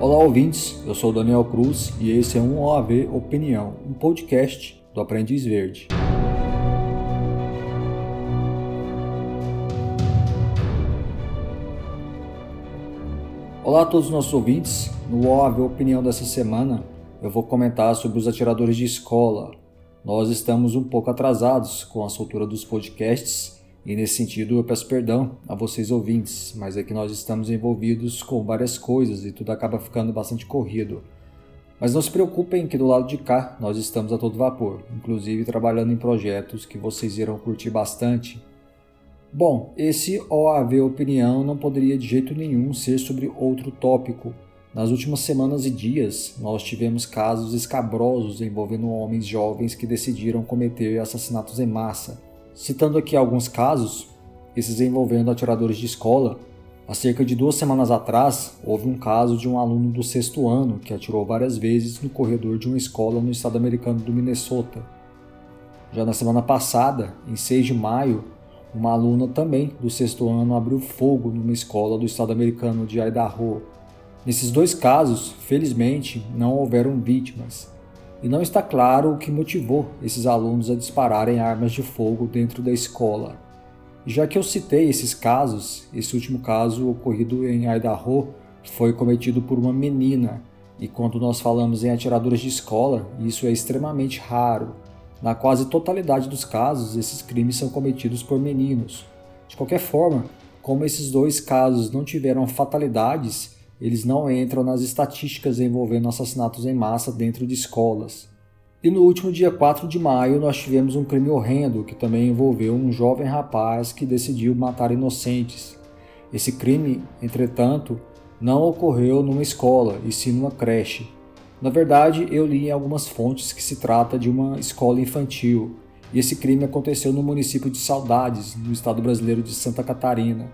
Olá, ouvintes. Eu sou Daniel Cruz e esse é um OAV Opinião, um podcast do Aprendiz Verde. Olá a todos os nossos ouvintes. No OAV Opinião dessa semana, eu vou comentar sobre os atiradores de escola. Nós estamos um pouco atrasados com a soltura dos podcasts e nesse sentido eu peço perdão a vocês ouvintes, mas é que nós estamos envolvidos com várias coisas e tudo acaba ficando bastante corrido. Mas não se preocupem que do lado de cá nós estamos a todo vapor, inclusive trabalhando em projetos que vocês irão curtir bastante. Bom, esse OAV Opinião não poderia de jeito nenhum ser sobre outro tópico. Nas últimas semanas e dias, nós tivemos casos escabrosos envolvendo homens jovens que decidiram cometer assassinatos em massa. Citando aqui alguns casos, esses envolvendo atiradores de escola, há cerca de duas semanas atrás houve um caso de um aluno do sexto ano que atirou várias vezes no corredor de uma escola no estado americano do Minnesota. Já na semana passada, em 6 de maio, uma aluna também do sexto ano abriu fogo numa escola do estado americano de Idaho. Nesses dois casos, felizmente, não houveram vítimas, e não está claro o que motivou esses alunos a dispararem armas de fogo dentro da escola. Já que eu citei esses casos, esse último caso ocorrido em Idaho foi cometido por uma menina, e quando nós falamos em atiradores de escola, isso é extremamente raro. Na quase totalidade dos casos, esses crimes são cometidos por meninos. De qualquer forma, como esses dois casos não tiveram fatalidades, eles não entram nas estatísticas envolvendo assassinatos em massa dentro de escolas. E no último dia 4 de maio nós tivemos um crime horrendo que também envolveu um jovem rapaz que decidiu matar inocentes. Esse crime, entretanto, não ocorreu numa escola, e sim numa creche. Na verdade, eu li em algumas fontes que se trata de uma escola infantil, e esse crime aconteceu no município de Saudades, no estado brasileiro de Santa Catarina.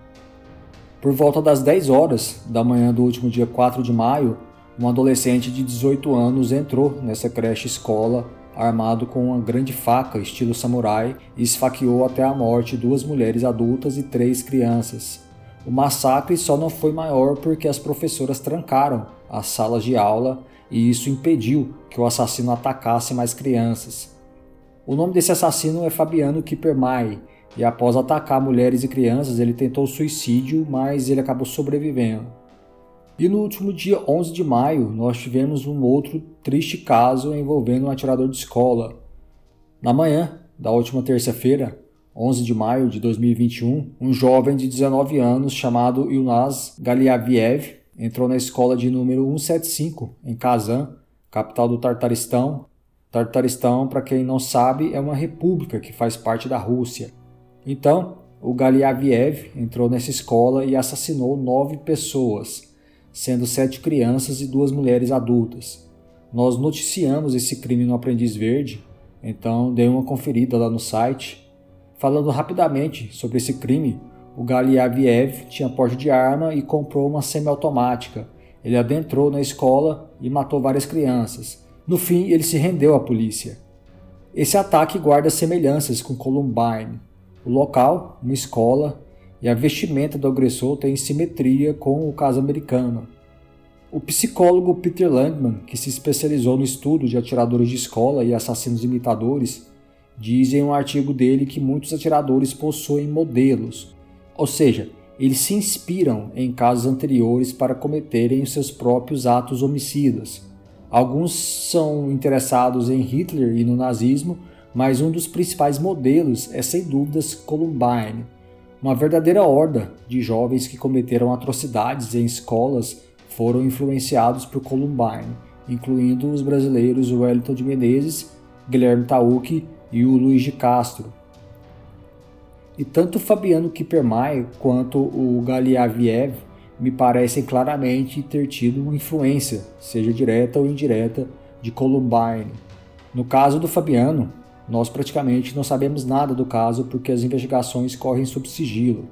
Por volta das 10 horas da manhã do último dia 4 de maio, um adolescente de 18 anos entrou nessa creche escola armado com uma grande faca estilo samurai e esfaqueou até a morte duas mulheres adultas e três crianças. O massacre só não foi maior porque as professoras trancaram as salas de aula e isso impediu que o assassino atacasse mais crianças. O nome desse assassino é Fabiano Kippermay e após atacar mulheres e crianças, ele tentou suicídio, mas ele acabou sobrevivendo. E no último dia 11 de maio, nós tivemos um outro triste caso envolvendo um atirador de escola. Na manhã da última terça-feira, 11 de maio de 2021, um jovem de 19 anos chamado Yunaz Galiaviev entrou na escola de número 175 em Kazan, capital do Tartaristão. Tartaristão, para quem não sabe, é uma república que faz parte da Rússia. Então, o Galiaviev entrou nessa escola e assassinou nove pessoas, sendo sete crianças e duas mulheres adultas. Nós noticiamos esse crime no Aprendiz Verde, então dei uma conferida lá no site. Falando rapidamente sobre esse crime, o Galiaviev tinha porte de arma e comprou uma semiautomática. Ele adentrou na escola e matou várias crianças. No fim, ele se rendeu à polícia. Esse ataque guarda semelhanças com Columbine, o local, uma escola, e a vestimenta do agressor tem simetria com o caso americano. O psicólogo Peter Landman, que se especializou no estudo de atiradores de escola e assassinos imitadores, diz em um artigo dele que muitos atiradores possuem modelos, ou seja, eles se inspiram em casos anteriores para cometerem os seus próprios atos homicidas. Alguns são interessados em Hitler e no nazismo, mas um dos principais modelos é sem dúvidas Columbine, uma verdadeira horda de jovens que cometeram atrocidades em escolas foram influenciados por Columbine, incluindo os brasileiros Wellington de Menezes, Guilherme Tauque e o Luiz de Castro. E tanto Fabiano Kippermay quanto o Galiaviev me parecem claramente ter tido uma influência, seja direta ou indireta, de Columbine. No caso do Fabiano, nós praticamente não sabemos nada do caso porque as investigações correm sob sigilo.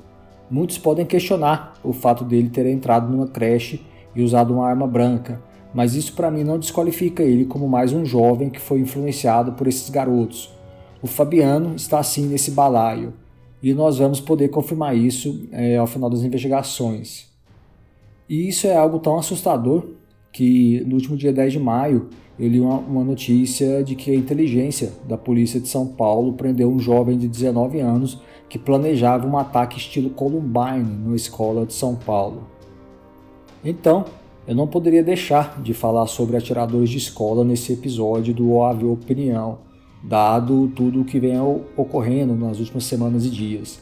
Muitos podem questionar o fato dele ter entrado numa creche e usado uma arma branca, mas isso para mim não desqualifica ele como mais um jovem que foi influenciado por esses garotos. O Fabiano está assim nesse balaio e nós vamos poder confirmar isso é, ao final das investigações. E isso é algo tão assustador que no último dia 10 de maio eu li uma, uma, notícia de que a inteligência da polícia de São Paulo prendeu um jovem de 19 anos que planejava um ataque estilo Columbine numa escola de São Paulo. Então, eu não poderia deixar de falar sobre atiradores de escola nesse episódio do OAV Opinião, dado tudo o que vem ocorrendo nas últimas semanas e dias.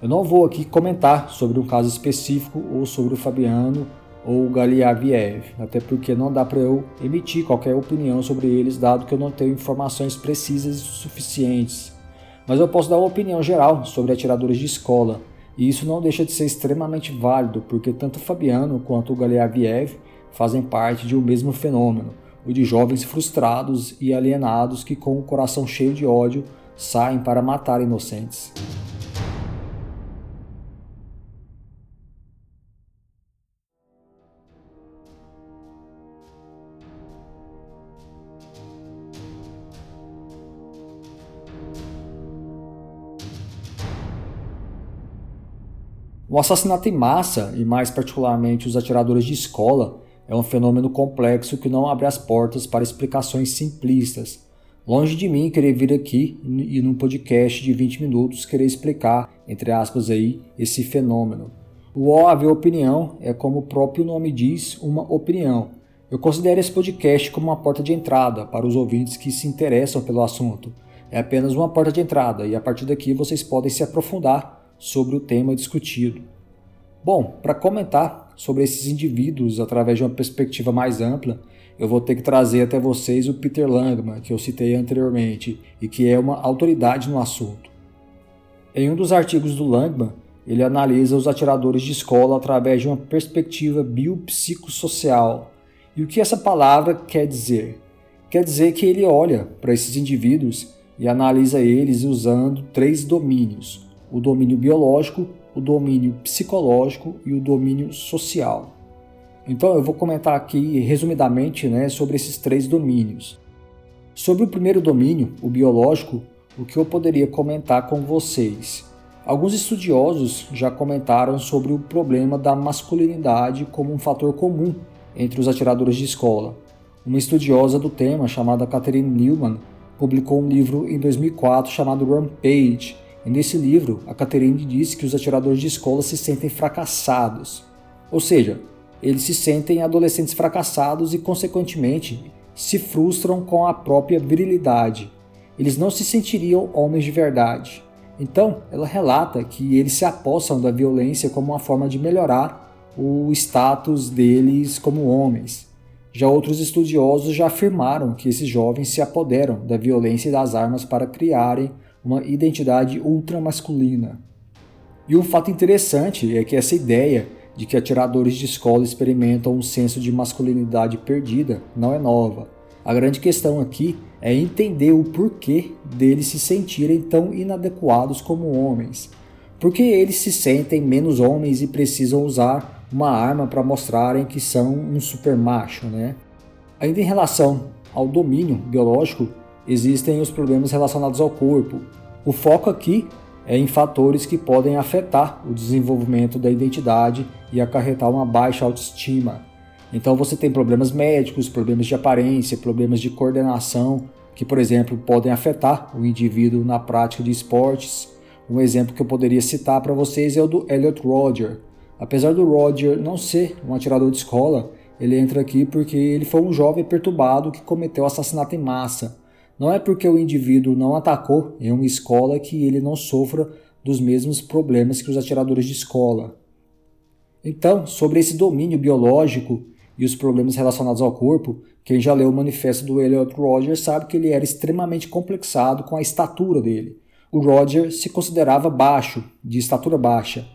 Eu não vou aqui comentar sobre um caso específico ou sobre o Fabiano ou Galiaviev, até porque não dá para eu emitir qualquer opinião sobre eles, dado que eu não tenho informações precisas e suficientes. Mas eu posso dar uma opinião geral sobre atiradores de escola, e isso não deixa de ser extremamente válido, porque tanto Fabiano quanto o Galiaviev fazem parte de um mesmo fenômeno, o de jovens frustrados e alienados que, com o coração cheio de ódio, saem para matar inocentes. O assassinato em massa, e mais particularmente os atiradores de escola, é um fenômeno complexo que não abre as portas para explicações simplistas. Longe de mim querer vir aqui e num podcast de 20 minutos querer explicar, entre aspas aí, esse fenômeno. O óbvio opinião é como o próprio nome diz, uma opinião. Eu considero esse podcast como uma porta de entrada para os ouvintes que se interessam pelo assunto. É apenas uma porta de entrada e a partir daqui vocês podem se aprofundar sobre o tema discutido. Bom, para comentar sobre esses indivíduos através de uma perspectiva mais ampla, eu vou ter que trazer até vocês o Peter Langman, que eu citei anteriormente e que é uma autoridade no assunto. Em um dos artigos do Langman, ele analisa os atiradores de escola através de uma perspectiva biopsicossocial. E o que essa palavra quer dizer? Quer dizer que ele olha para esses indivíduos e analisa eles usando três domínios: o domínio biológico, o domínio psicológico e o domínio social. Então eu vou comentar aqui resumidamente né, sobre esses três domínios. Sobre o primeiro domínio, o biológico, o que eu poderia comentar com vocês? Alguns estudiosos já comentaram sobre o problema da masculinidade como um fator comum entre os atiradores de escola. Uma estudiosa do tema, chamada Catherine Newman, publicou um livro em 2004 chamado Rampage, e nesse livro, a Catherine diz que os atiradores de escola se sentem fracassados. Ou seja, eles se sentem adolescentes fracassados e, consequentemente, se frustram com a própria virilidade. Eles não se sentiriam homens de verdade. Então, ela relata que eles se apossam da violência como uma forma de melhorar o status deles como homens. Já outros estudiosos já afirmaram que esses jovens se apoderam da violência e das armas para criarem uma identidade ultramasculina. E um fato interessante é que essa ideia de que atiradores de escola experimentam um senso de masculinidade perdida não é nova. A grande questão aqui é entender o porquê deles se sentirem tão inadequados como homens. Porque eles se sentem menos homens e precisam usar uma arma para mostrarem que são um super macho, né? Ainda em relação ao domínio biológico, existem os problemas relacionados ao corpo. O foco aqui é em fatores que podem afetar o desenvolvimento da identidade e acarretar uma baixa autoestima. Então você tem problemas médicos, problemas de aparência, problemas de coordenação, que, por exemplo, podem afetar o indivíduo na prática de esportes. Um exemplo que eu poderia citar para vocês é o do Elliot Roger. Apesar do Roger não ser um atirador de escola, ele entra aqui porque ele foi um jovem perturbado que cometeu assassinato em massa. Não é porque o indivíduo não atacou em uma escola que ele não sofra dos mesmos problemas que os atiradores de escola. Então, sobre esse domínio biológico e os problemas relacionados ao corpo, quem já leu o manifesto do Elliot Roger sabe que ele era extremamente complexado com a estatura dele. O Roger se considerava baixo, de estatura baixa.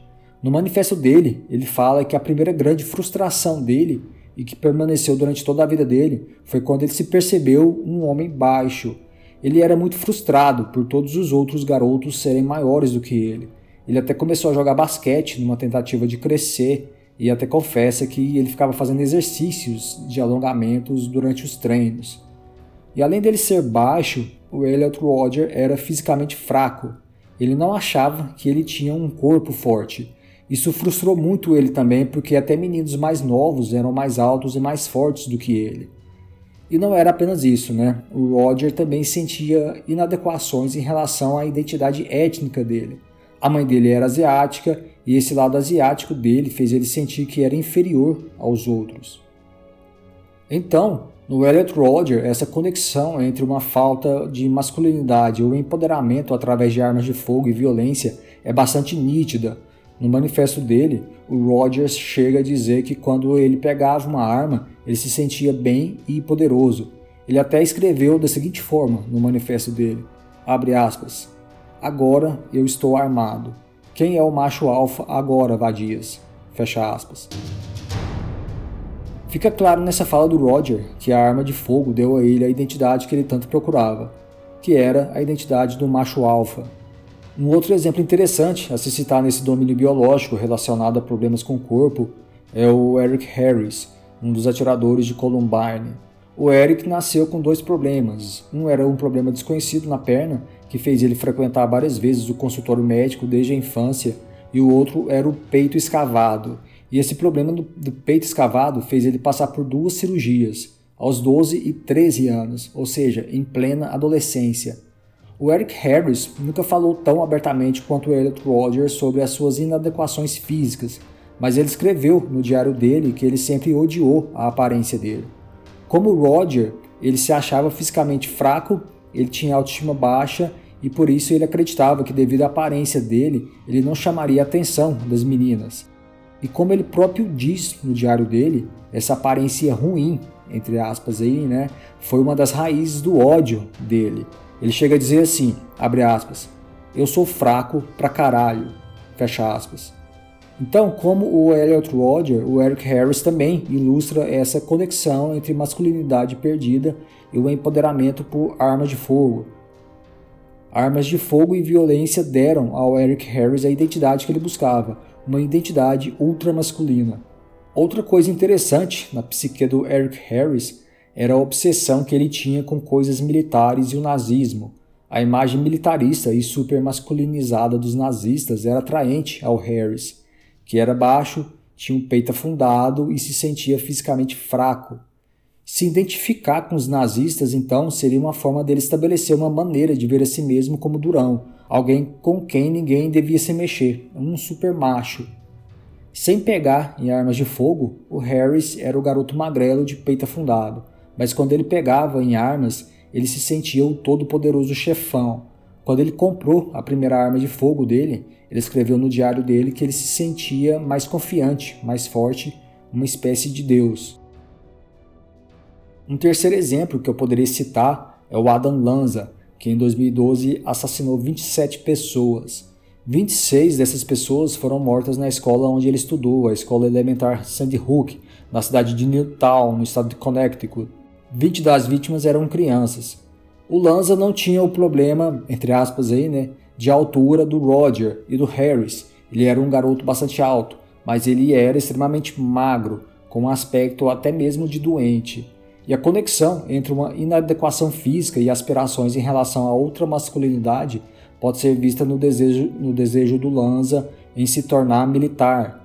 No manifesto dele, ele fala que a primeira grande frustração dele e que permaneceu durante toda a vida dele foi quando ele se percebeu um homem baixo. Ele era muito frustrado por todos os outros garotos serem maiores do que ele. Ele até começou a jogar basquete numa tentativa de crescer e até confessa que ele ficava fazendo exercícios de alongamentos durante os treinos. E além dele ser baixo, o Elliot Roger era fisicamente fraco. Ele não achava que ele tinha um corpo forte Isso frustrou muito ele também, porque até meninos mais novos eram mais altos e mais fortes do que ele. E não era apenas isso, né? O Roger também sentia inadequações em relação à identidade étnica dele. A mãe dele era asiática e esse lado asiático dele fez ele sentir que era inferior aos outros. Então, no Elliot Roger, essa conexão entre uma falta de masculinidade ou empoderamento através de armas de fogo e violência é bastante nítida. No manifesto dele, o Rogers chega a dizer que quando ele pegava uma arma, ele se sentia bem e poderoso. Ele até escreveu da seguinte forma no manifesto dele: aspas. Agora eu estou armado. Quem é o macho alfa agora, vadias? Fecha aspas. Fica claro nessa fala do Roger que a arma de fogo deu a ele a identidade que ele tanto procurava, que era a identidade do macho alfa. Um outro exemplo interessante a se citar nesse domínio biológico relacionado a problemas com o corpo é o Eric Harris, um dos atiradores de Columbine. O Eric nasceu com dois problemas. Um era um problema desconhecido na perna, que fez ele frequentar várias vezes o consultório médico desde a infância, e o outro era o peito escavado, e esse problema do, do peito escavado fez ele passar por duas cirurgias, aos 12 e 13 anos, ou seja, em plena adolescência. O Eric Harris nunca falou tão abertamente quanto Elliot Rodgers sobre as suas inadequações físicas, mas ele escreveu no diário dele que ele sempre odiou a aparência dele. Como Roger, ele se achava fisicamente fraco, ele tinha autoestima baixa e por isso ele acreditava que devido à aparência dele, ele não chamaria a atenção das meninas. E como ele próprio diz no diário dele, essa aparência ruim, entre aspas aí, né, foi uma das raízes do ódio dele. Ele chega a dizer assim, abre aspas, eu sou fraco pra caralho, fecha aspas. Então, como o Elliot Roger, o Eric Harris também ilustra essa conexão entre masculinidade perdida e o empoderamento por armas de fogo. Armas de fogo e violência deram ao Eric Harris a identidade que ele buscava, uma identidade ultramasculina. Outra coisa interessante na psique do Eric Harris era a obsessão que ele tinha com coisas militares e o nazismo. A imagem militarista e supermasculinizada dos nazistas era atraente ao Harris, que era baixo, tinha um peito afundado e se sentia fisicamente fraco. Se identificar com os nazistas, então, seria uma forma dele estabelecer uma maneira de ver a si mesmo como durão, alguém com quem ninguém devia se mexer, um super macho. Sem pegar em armas de fogo, o Harris era o garoto magrelo de peito afundado, mas quando ele pegava em armas, ele se sentia o todo-poderoso chefão. Quando ele comprou a primeira arma de fogo dele, ele escreveu no diário dele que ele se sentia mais confiante, mais forte, uma espécie de Deus. Um terceiro exemplo que eu poderia citar é o Adam Lanza, que em 2012 assassinou 27 pessoas. 26 dessas pessoas foram mortas na escola onde ele estudou, a escola elementar Sandy Hook, na cidade de Newtown, no estado de Connecticut. 20 das vítimas eram crianças. O Lanza não tinha o problema, entre aspas aí, né, de altura do Roger e do Harris. Ele era um garoto bastante alto, mas ele era extremamente magro, com um aspecto até mesmo de doente. E a conexão entre uma inadequação física e aspirações em relação a outra masculinidade pode ser vista no desejo, no desejo do Lanza em se tornar militar.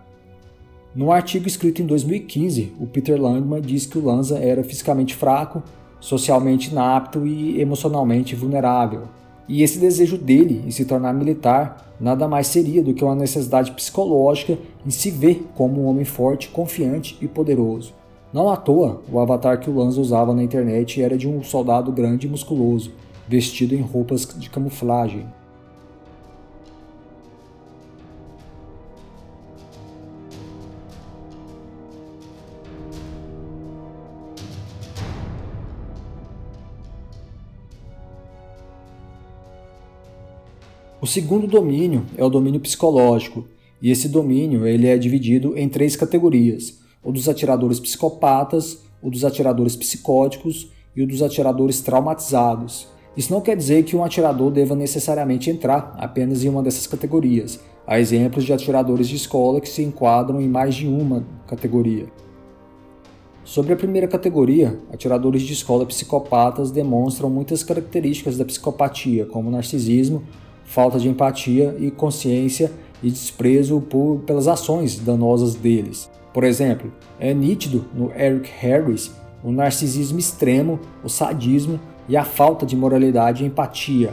No artigo escrito em 2015, o Peter Langman diz que o Lanza era fisicamente fraco, socialmente inapto e emocionalmente vulnerável. E esse desejo dele em se tornar militar nada mais seria do que uma necessidade psicológica em se ver como um homem forte, confiante e poderoso. Não à toa, o avatar que o Lanza usava na internet era de um soldado grande e musculoso, vestido em roupas de camuflagem. O segundo domínio é o domínio psicológico, e esse domínio ele é dividido em três categorias: o dos atiradores psicopatas, o dos atiradores psicóticos e o dos atiradores traumatizados. Isso não quer dizer que um atirador deva necessariamente entrar apenas em uma dessas categorias. Há exemplos de atiradores de escola que se enquadram em mais de uma categoria. Sobre a primeira categoria, atiradores de escola psicopatas demonstram muitas características da psicopatia, como narcisismo, falta de empatia e consciência e desprezo por, pelas ações danosas deles. Por exemplo, é nítido no Eric Harris o narcisismo extremo, o sadismo e a falta de moralidade e empatia.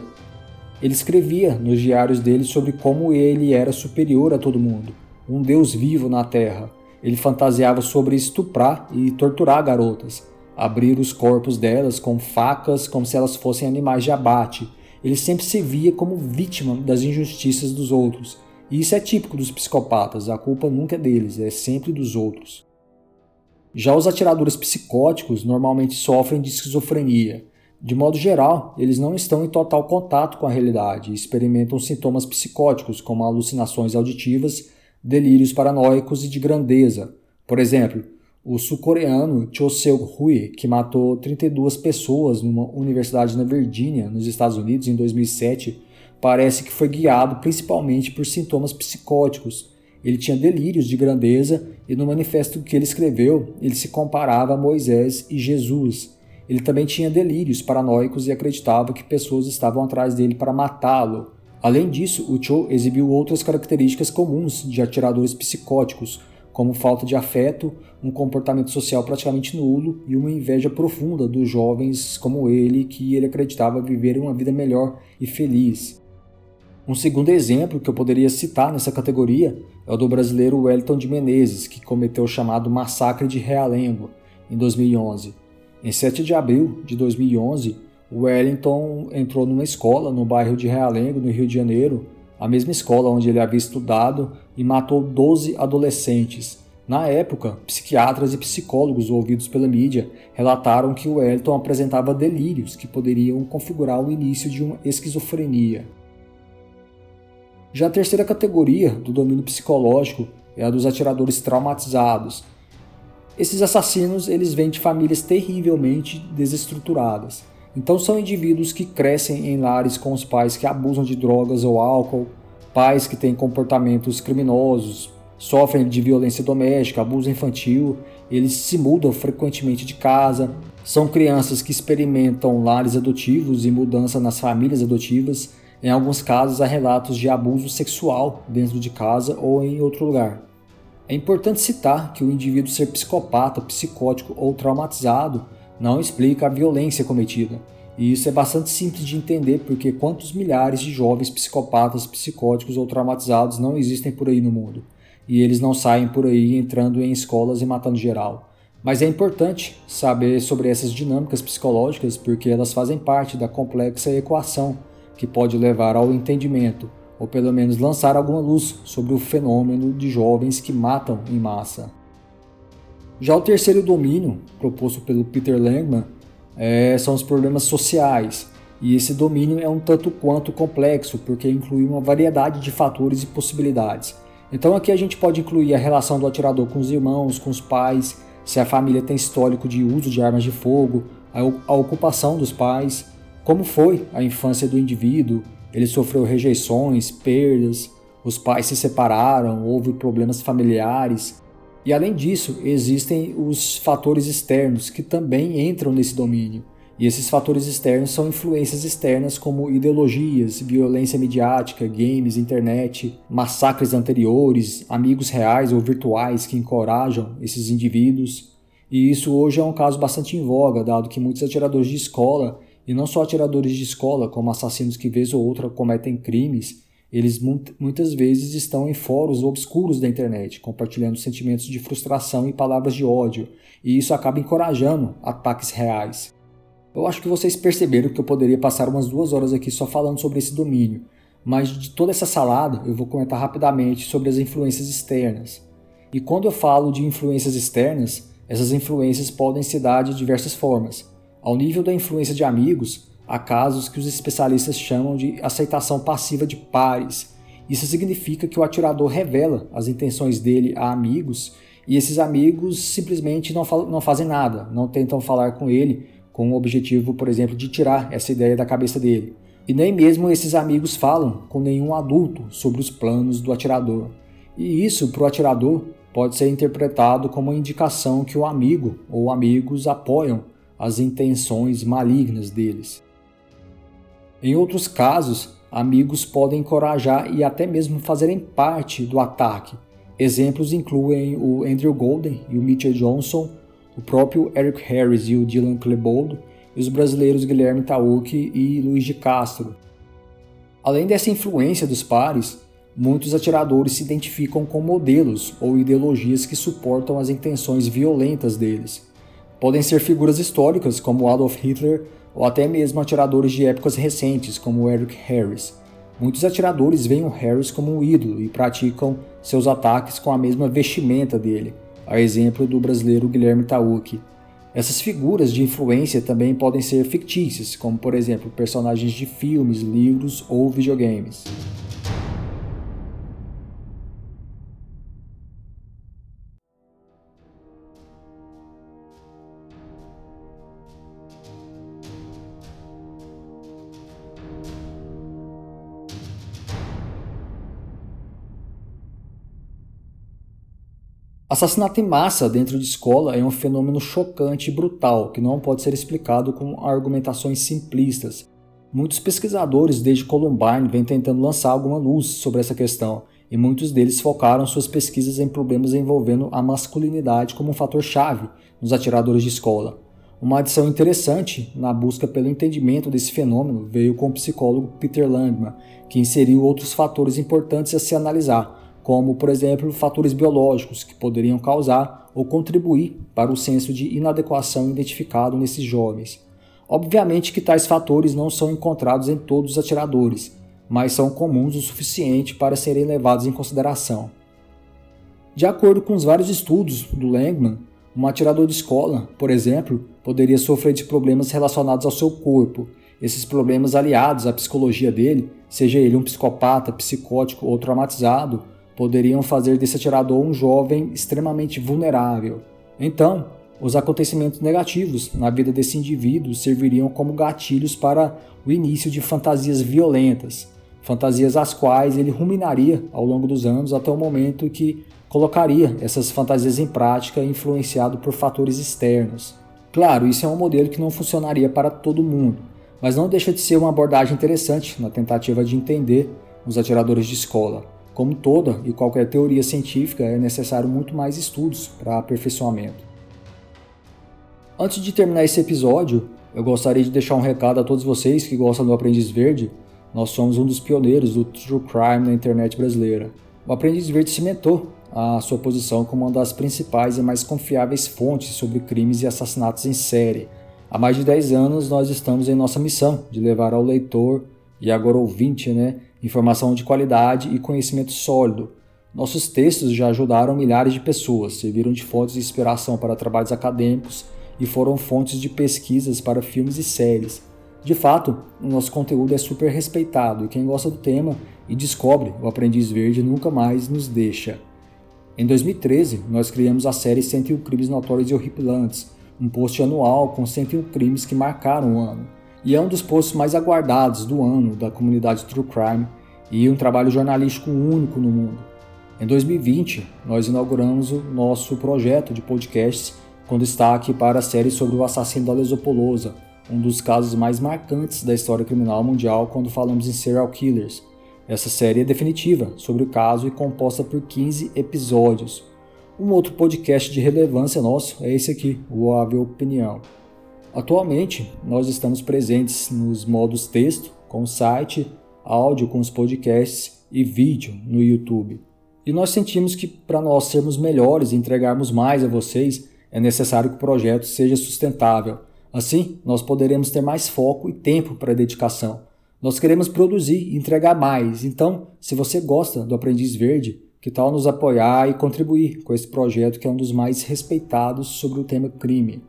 Ele escrevia nos diários dele sobre como ele era superior a todo mundo, um deus vivo na Terra. Ele fantasiava sobre estuprar e torturar garotas, abrir os corpos delas com facas como se elas fossem animais de abate. Ele sempre se via como vítima das injustiças dos outros. E isso é típico dos psicopatas, a culpa nunca é deles, é sempre dos outros. Já os atiradores psicóticos normalmente sofrem de esquizofrenia. De modo geral, eles não estão em total contato com a realidade e experimentam sintomas psicóticos como alucinações auditivas, delírios paranoicos e de grandeza. Por exemplo, o sul-coreano Cho Seok-hui, que matou 32 pessoas numa universidade na Virgínia, nos Estados Unidos, em 2007, parece que foi guiado principalmente por sintomas psicóticos. Ele tinha delírios de grandeza e no manifesto que ele escreveu, ele se comparava a Moisés e Jesus. Ele também tinha delírios paranoicos e acreditava que pessoas estavam atrás dele para matá-lo. Além disso, o Cho exibiu outras características comuns de atiradores psicóticos, como falta de afeto, um comportamento social praticamente nulo e uma inveja profunda dos jovens como ele, que ele acreditava viver uma vida melhor e feliz. Um segundo exemplo que eu poderia citar nessa categoria é o do brasileiro Wellington de Menezes, que cometeu o chamado Massacre de Realengo em 2011. Em 7 de abril de 2011, Wellington entrou numa escola no bairro de Realengo, no Rio de Janeiro, a mesma escola onde ele havia estudado, e matou 12 adolescentes. Na época, psiquiatras e psicólogos ouvidos pela mídia relataram que Wellington apresentava delírios que poderiam configurar o início de uma esquizofrenia. Já a terceira categoria do domínio psicológico é a dos atiradores traumatizados. Esses assassinos eles vêm de famílias terrivelmente desestruturadas. Então são indivíduos que crescem em lares com os pais que abusam de drogas ou álcool, pais que têm comportamentos criminosos, sofrem de violência doméstica, abuso infantil, eles se mudam frequentemente de casa, são crianças que experimentam lares adotivos e mudança nas famílias adotivas. Em alguns casos há relatos de abuso sexual dentro de casa ou em outro lugar. É importante citar que o indivíduo ser psicopata, psicótico ou traumatizado não explica a violência cometida. E isso é bastante simples de entender porque quantos milhares de jovens psicopatas, psicóticos ou traumatizados não existem por aí no mundo. E eles não saem por aí entrando em escolas e matando geral. Mas é importante saber sobre essas dinâmicas psicológicas porque elas fazem parte da complexa equação que pode levar ao entendimento, ou pelo menos lançar alguma luz sobre o fenômeno de jovens que matam em massa. Já o terceiro domínio, proposto pelo Peter Langman, é, são os problemas sociais. E esse domínio é um tanto quanto complexo, porque inclui uma variedade de fatores e possibilidades. Então aqui a gente pode incluir a relação do atirador com os irmãos, com os pais, se a família tem histórico de uso de armas de fogo, a, ocupação dos pais, como foi a infância do indivíduo, ele sofreu rejeições, perdas, os pais se separaram, houve problemas familiares, e além disso, existem os fatores externos que também entram nesse domínio. E esses fatores externos são influências externas como ideologias, violência midiática, games, internet, massacres anteriores, amigos reais ou virtuais que encorajam esses indivíduos. E isso hoje é um caso bastante em voga, dado que muitos atiradores de escola, e não só atiradores de escola, como assassinos que vez ou outra cometem crimes, eles muitas vezes estão em fóruns obscuros da internet, compartilhando sentimentos de frustração e palavras de ódio, e isso acaba encorajando ataques reais. Eu acho que vocês perceberam que eu poderia passar umas duas horas aqui só falando sobre esse domínio, mas de toda essa salada eu vou comentar rapidamente sobre as influências externas. E quando eu falo de influências externas, essas influências podem se dar de diversas formas. Ao nível da influência de amigos, Há casos que os especialistas chamam de aceitação passiva de pares. Isso significa que o atirador revela as intenções dele a amigos e esses amigos simplesmente não, não fazem nada, não tentam falar com ele com o objetivo, por exemplo, de tirar essa ideia da cabeça dele. E nem mesmo esses amigos falam com nenhum adulto sobre os planos do atirador. E isso, para o atirador, pode ser interpretado como uma indicação que o amigo ou amigos apoiam as intenções malignas deles. Em outros casos, amigos podem encorajar e até mesmo fazerem parte do ataque. Exemplos incluem o Andrew Golden e o Mitchell Johnson, o próprio Eric Harris e o Dylan Klebold, e os brasileiros Guilherme Tauque e Luiz de Castro. Além dessa influência dos pares, muitos atiradores se identificam com modelos ou ideologias que suportam as intenções violentas deles. Podem ser figuras históricas como Adolf Hitler ou até mesmo atiradores de épocas recentes como Eric Harris. Muitos atiradores veem o Harris como um ídolo e praticam seus ataques com a mesma vestimenta dele, a exemplo do brasileiro Guilherme Tauque. Essas figuras de influência também podem ser fictícias, como por exemplo personagens de filmes, livros ou videogames. Assassinato em massa dentro de escola é um fenômeno chocante e brutal que não pode ser explicado com argumentações simplistas. Muitos pesquisadores desde Columbine vêm tentando lançar alguma luz sobre essa questão, e muitos deles focaram suas pesquisas em problemas envolvendo a masculinidade como um fator chave nos atiradores de escola. Uma adição interessante na busca pelo entendimento desse fenômeno veio com o psicólogo Peter Langman, que inseriu outros fatores importantes a se analisar, como, por exemplo, fatores biológicos que poderiam causar ou contribuir para o senso de inadequação identificado nesses jovens. Obviamente que tais fatores não são encontrados em todos os atiradores, mas são comuns o suficiente para serem levados em consideração. De acordo com os vários estudos do Langman, um atirador de escola, por exemplo, poderia sofrer de problemas relacionados ao seu corpo. Esses problemas aliados à psicologia dele, seja ele um psicopata, psicótico ou traumatizado, poderiam fazer desse atirador um jovem extremamente vulnerável. Então, os acontecimentos negativos na vida desse indivíduo serviriam como gatilhos para o início de fantasias violentas, fantasias às quais ele ruminaria ao longo dos anos até o momento que colocaria essas fantasias em prática influenciado por fatores externos. Claro, isso é um modelo que não funcionaria para todo mundo, mas não deixa de ser uma abordagem interessante na tentativa de entender os atiradores de escola. Como toda e qualquer teoria científica, é necessário muito mais estudos para aperfeiçoamento. Antes de terminar esse episódio, eu gostaria de deixar um recado a todos vocês que gostam do Aprendiz Verde. Nós somos um dos pioneiros do True Crime na internet brasileira. O Aprendiz Verde cimentou a sua posição como uma das principais e mais confiáveis fontes sobre crimes e assassinatos em série. Há mais de 10 anos nós estamos em nossa missão de levar ao leitor e agora ouvinte, né, informação de qualidade e conhecimento sólido. Nossos textos já ajudaram milhares de pessoas, serviram de fontes de inspiração para trabalhos acadêmicos e foram fontes de pesquisas para filmes e séries. De fato, o nosso conteúdo é super respeitado e quem gosta do tema e descobre o Aprendiz Verde nunca mais nos deixa. Em 2013, nós criamos a série 101 Crimes Notórios e Horripilantes, um post anual com 101 crimes que marcaram o ano e é um dos posts mais aguardados do ano da comunidade True Crime e um trabalho jornalístico único no mundo. Em 2020, nós inauguramos o nosso projeto de podcasts com destaque para a série sobre o assassino da Lesopolosa, um dos casos mais marcantes da história criminal mundial quando falamos em serial killers. Essa série é definitiva sobre o caso e composta por 15 episódios. Um outro podcast de relevância nosso é esse aqui, o Ave Opinião. Atualmente, nós estamos presentes nos modos texto, com o site, áudio com os podcasts e vídeo no YouTube. E nós sentimos que para nós sermos melhores e entregarmos mais a vocês, é necessário que o projeto seja sustentável. Assim, nós poderemos ter mais foco e tempo para dedicação. Nós queremos produzir e entregar mais. Então, se você gosta do Aprendiz Verde, que tal nos apoiar e contribuir com esse projeto que é um dos mais respeitados sobre o tema crime?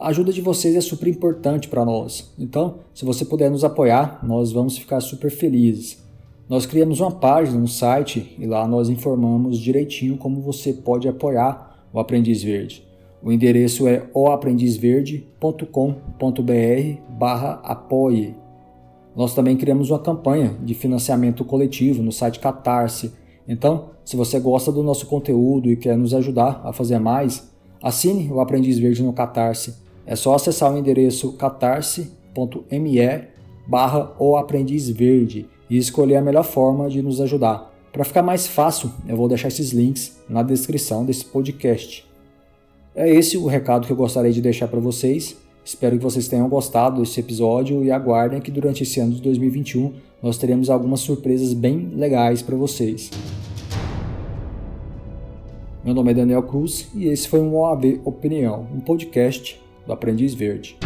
A ajuda de vocês é super importante para nós. Então, se você puder nos apoiar, nós vamos ficar super felizes. Nós criamos uma página no site e lá nós informamos direitinho como você pode apoiar o Aprendiz Verde. O endereço é oaprendizverde.com.br/apoie. Nós também criamos uma campanha de financiamento coletivo no site Catarse. Então, se você gosta do nosso conteúdo e quer nos ajudar a fazer mais, assine o Aprendiz Verde no Catarse é só acessar o endereço catarse.me barra o aprendiz verde e escolher a melhor forma de nos ajudar. Para ficar mais fácil, eu vou deixar esses links na descrição desse podcast. É esse o recado que eu gostaria de deixar para vocês. Espero que vocês tenham gostado desse episódio e aguardem que durante esse ano de 2021 nós teremos algumas surpresas bem legais para vocês. Meu nome é Daniel Cruz e esse foi um OAV Opinião, um podcast do Aprendiz Verde.